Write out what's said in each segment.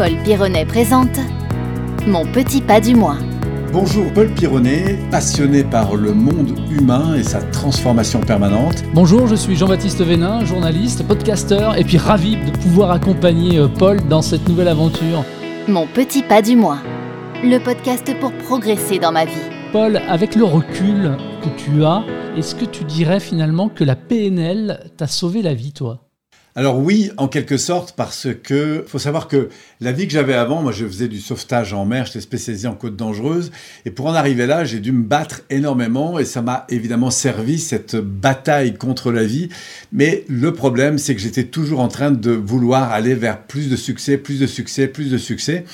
Paul Pironnet présente Mon petit pas du mois. Bonjour Paul Pironnet, passionné par le monde humain et sa transformation permanente. Bonjour, je suis Jean-Baptiste Vénin, journaliste, podcasteur et puis ravi de pouvoir accompagner euh, Paul dans cette nouvelle aventure. Mon petit pas du mois. Le podcast pour progresser dans ma vie. Paul, avec le recul que tu as, est-ce que tu dirais finalement que la PNL t'a sauvé la vie, toi? Alors oui, en quelque sorte, parce que faut savoir que la vie que j'avais avant, moi je faisais du sauvetage en mer, j'étais spécialisé en côte dangereuse, et pour en arriver là, j'ai dû me battre énormément, et ça m'a évidemment servi cette bataille contre la vie. Mais le problème, c'est que j'étais toujours en train de vouloir aller vers plus de succès, plus de succès, plus de succès,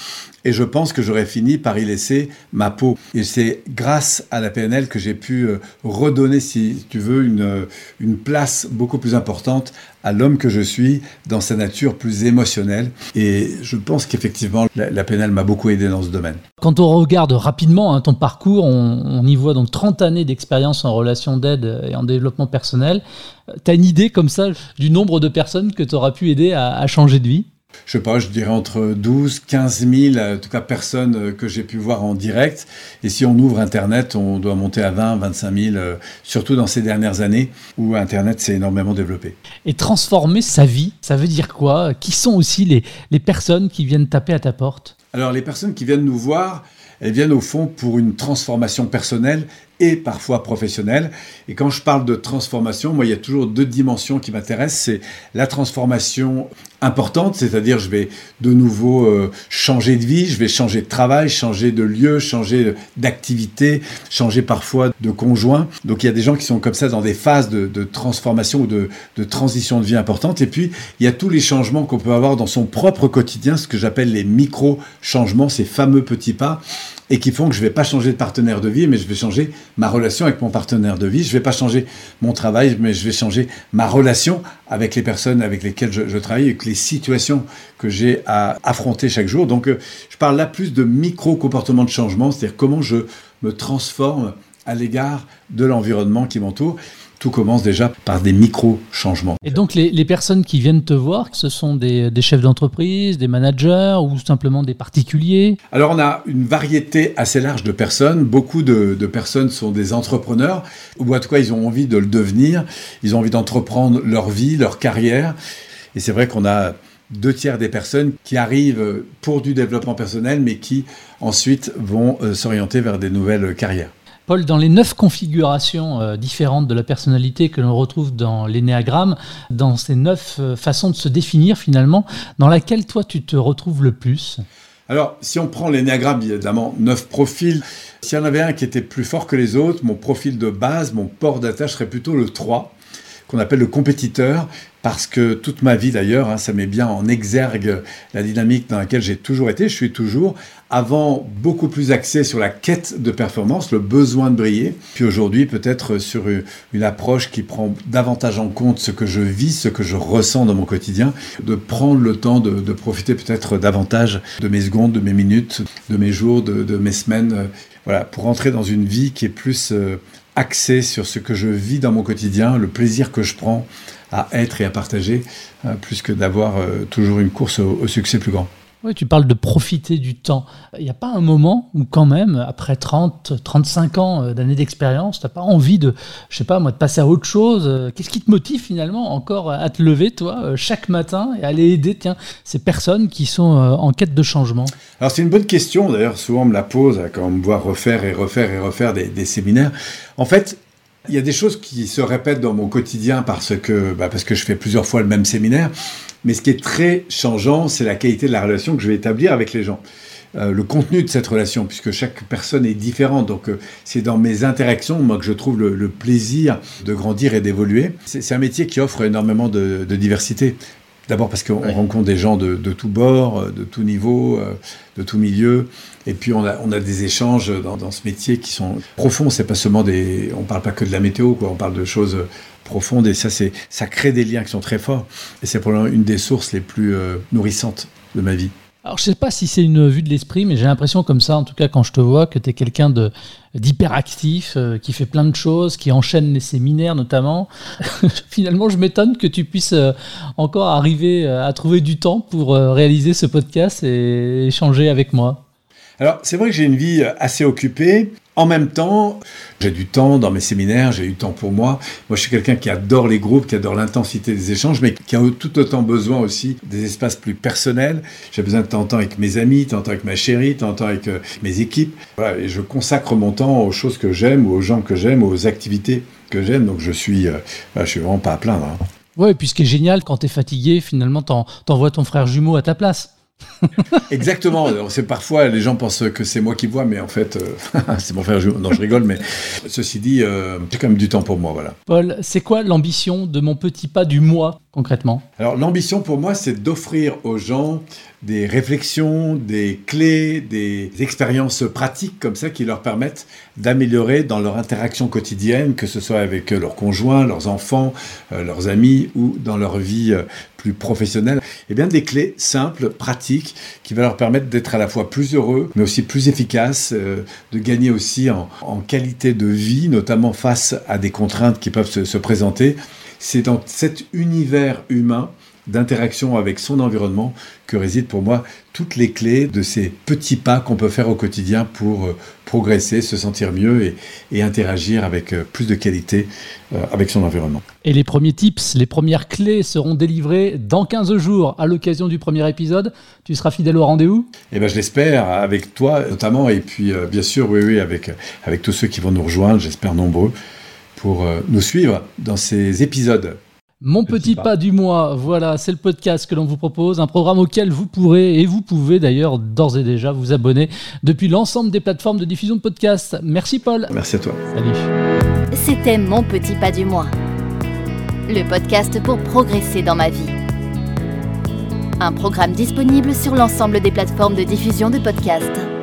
et je pense que j'aurais fini par y laisser ma peau. Et c'est grâce à la PNL que j'ai pu euh, redonner, si tu veux, une, euh, une place beaucoup plus importante à l'homme que je suis dans sa nature plus émotionnelle. Et je pense qu'effectivement, la, PNL m'a beaucoup aidé dans ce domaine. Quand on regarde rapidement hein, ton parcours, on, y voit donc 30 années d'expérience en relation d'aide et en développement personnel. Tu as une idée comme ça du nombre de personnes que tu auras pu aider à changer de vie? Je sais pas, je dirais entre 12, 15 000, en tout cas personnes euh, que j'ai pu voir en direct. Et si on ouvre Internet, on doit monter à 20, 25 000, surtout dans ces dernières années où Internet s'est énormément développé. Et transformer sa vie, ça veut dire quoi? Qui sont aussi les, les personnes qui viennent taper à ta porte? Alors les personnes qui viennent nous voir, elles viennent au fond pour une transformation personnelle et parfois professionnelle. Et quand je parle de transformation, moi, il y a toujours deux dimensions qui m'intéressent. C'est la transformation importante, c'est-à-dire je vais de nouveau euh, changer de vie, je vais changer de travail, changer de lieu, changer d'activité, changer parfois de conjoint. Donc il y a des gens qui sont comme ça dans des phases de, transformation ou de, de, transition de vie importante. Et puis il y a tous les changements qu'on peut avoir dans son propre quotidien, ce que j'appelle les micro-changements, ces fameux petits pas et qui font que je ne vais pas changer de partenaire de vie, mais je vais changer ma relation avec mon partenaire de vie. Je ne vais pas changer mon travail, mais je vais changer ma relation avec les personnes avec lesquelles je, travaille, avec les situations que j'ai à affronter chaque jour. Donc, euh, je parle là plus de micro-comportement de changement, c'est-à-dire comment je me transforme à l'égard de l'environnement qui m'entoure tout commence déjà par des micro-changements. Et donc les, personnes qui viennent te voir, ce sont des, chefs d'entreprise, des managers ou simplement des particuliers? Alors on a une variété assez large de personnes. Beaucoup de, personnes sont des entrepreneurs, ou en tout cas ils ont envie de le devenir, ils ont envie d'entreprendre leur vie, leur carrière. Et c'est vrai qu'on a deux tiers des personnes qui arrivent pour du développement personnel, mais qui ensuite vont euh, s'orienter vers des nouvelles carrières. Paul, dans les neuf configurations euh, différentes de la personnalité que l'on retrouve dans l'énéagramme, dans ces neuf euh, façons de se définir finalement, dans laquelle toi tu te retrouves le plus? Alors, si on prend l'énéagramme, évidemment, neuf profils. S'il y en avait un qui était plus fort que les autres, mon profil de base, mon port d'attache serait plutôt le 3 qu'on appelle le compétiteur, parce que toute ma vie d'ailleurs, hein, ça met bien en exergue la dynamique dans laquelle j'ai toujours été, je suis toujours, avant beaucoup plus axé sur la quête de performance, le besoin de briller, puis aujourd'hui peut-être sur une approche qui prend davantage en compte ce que je vis, ce que je ressens dans mon quotidien, de prendre le temps de, profiter peut-être davantage de mes secondes, de mes minutes, de mes jours, de, mes semaines, euh, voilà, pour entrer dans une vie qui est plus euh, axé sur ce que je vis dans mon quotidien, le plaisir que je prends à être et à partager, euh, plus que d'avoir euh, toujours une course au, succès plus grand. Oui, tu parles de profiter du temps. Il n'y a pas un moment où quand même, après 30, 35 ans euh, d'années d'expérience, tu n'as pas envie de, je sais pas moi, de passer à autre chose euh, Qu'est-ce qui te motive finalement encore à te lever, toi, euh, chaque matin et aller aider ces personnes qui sont en quête de changement? Alors c'est une bonne question, d'ailleurs souvent on me la pose quand on me voit refaire et refaire et refaire des, des séminaires. En fait, il y a des choses qui se répètent dans mon quotidien parce que, bah parce que je fais plusieurs fois le même séminaire. Mais ce qui est très changeant, c'est la qualité de la relation que je vais établir avec les gens. Euh, le contenu de cette relation, puisque chaque personne est différente. Donc euh, c'est dans mes interactions, moi, que je trouve le, plaisir de grandir et d'évoluer. C'est un métier qui offre énormément de, de diversité. D'abord parce qu'on rencontre des gens de, de tous bords, euh, de tous niveaux, euh, de tous milieux. Et puis on a, on a des échanges dans, dans, ce métier qui sont profonds. C'est pas seulement des, on parle pas que de la météo, quoi. On parle de choses profondes et ça, c'est, ça crée des liens qui sont très forts. Et c'est probablement une des sources les plus euh, nourrissantes de ma vie. Alors, je sais pas si c'est une vue de l'esprit, mais j'ai l'impression comme ça, en tout cas quand je te vois, que tu es quelqu'un d'hyperactif, euh, qui fait plein de choses, qui enchaîne les séminaires notamment. Finalement, je m'étonne que tu puisses euh, encore arriver euh, à trouver du temps pour réaliser ce podcast et échanger avec moi. Alors, c'est vrai que j'ai une vie assez occupée. En même temps, j'ai du temps dans mes séminaires, j'ai du temps pour moi. Moi, je suis quelqu'un qui adore les groupes, qui adore l'intensité des échanges, mais qui a tout autant besoin aussi des espaces plus personnels. J'ai besoin de temps en temps avec mes amis, temps en temps avec ma chérie, temps en temps avec euh, mes équipes. Et je consacre mon temps aux choses que j'aime, aux gens que j'aime, aux activités que j'aime. Donc, je suis, euh, je suis vraiment pas à plaindre. Hein. Ouais, et puis ce qui est génial, quand tu es fatigué, finalement, t'envoies ton frère jumeau à ta place. Exactement. C'est parfois les gens pensent que c'est moi qui vois, mais en fait, euh, c'est mon frère. Non, je rigole, mais ceci dit, euh, j'ai quand même du temps pour moi, voilà. Paul, c'est quoi l'ambition de mon petit pas du mois concrètement Alors l'ambition pour moi, c'est d'offrir aux gens des réflexions, des clés, des expériences pratiques comme ça qui leur permettent d'améliorer dans leur interaction quotidienne, que ce soit avec leurs conjoints, leurs enfants, euh, leurs amis ou dans leur vie plus professionnelle. Eh bien des clés simples, pratiques, qui vont leur permettre d'être à la fois plus heureux, mais aussi plus efficaces, euh, de gagner aussi en, qualité de vie, notamment face à des contraintes qui peuvent se présenter. C'est dans cet univers humain d'interaction avec son environnement que résident pour moi toutes les clés de ces petits pas qu'on peut faire au quotidien pour euh, progresser, se sentir mieux et, interagir avec euh, plus de qualité euh, avec son environnement. Et les premiers tips, les premières clés seront délivrées dans 15 jours à l'occasion du premier épisode. Tu seras fidèle au rendez-vous? Eh ben, je l'espère, avec toi notamment, et puis bien sûr, oui, oui, avec, avec tous ceux qui vont nous rejoindre, j'espère nombreux, pour nous suivre dans ces épisodes. Mon petit, pas. du mois, voilà, c'est le podcast que l'on vous propose, un programme auquel vous pourrez et vous pouvez d'ailleurs d'ores et déjà vous abonner depuis l'ensemble des plateformes de diffusion de podcasts. Merci Paul. Merci à toi. Salut. C'était Mon petit pas du mois, le podcast pour progresser dans ma vie. Un programme disponible sur l'ensemble des plateformes de diffusion de podcasts.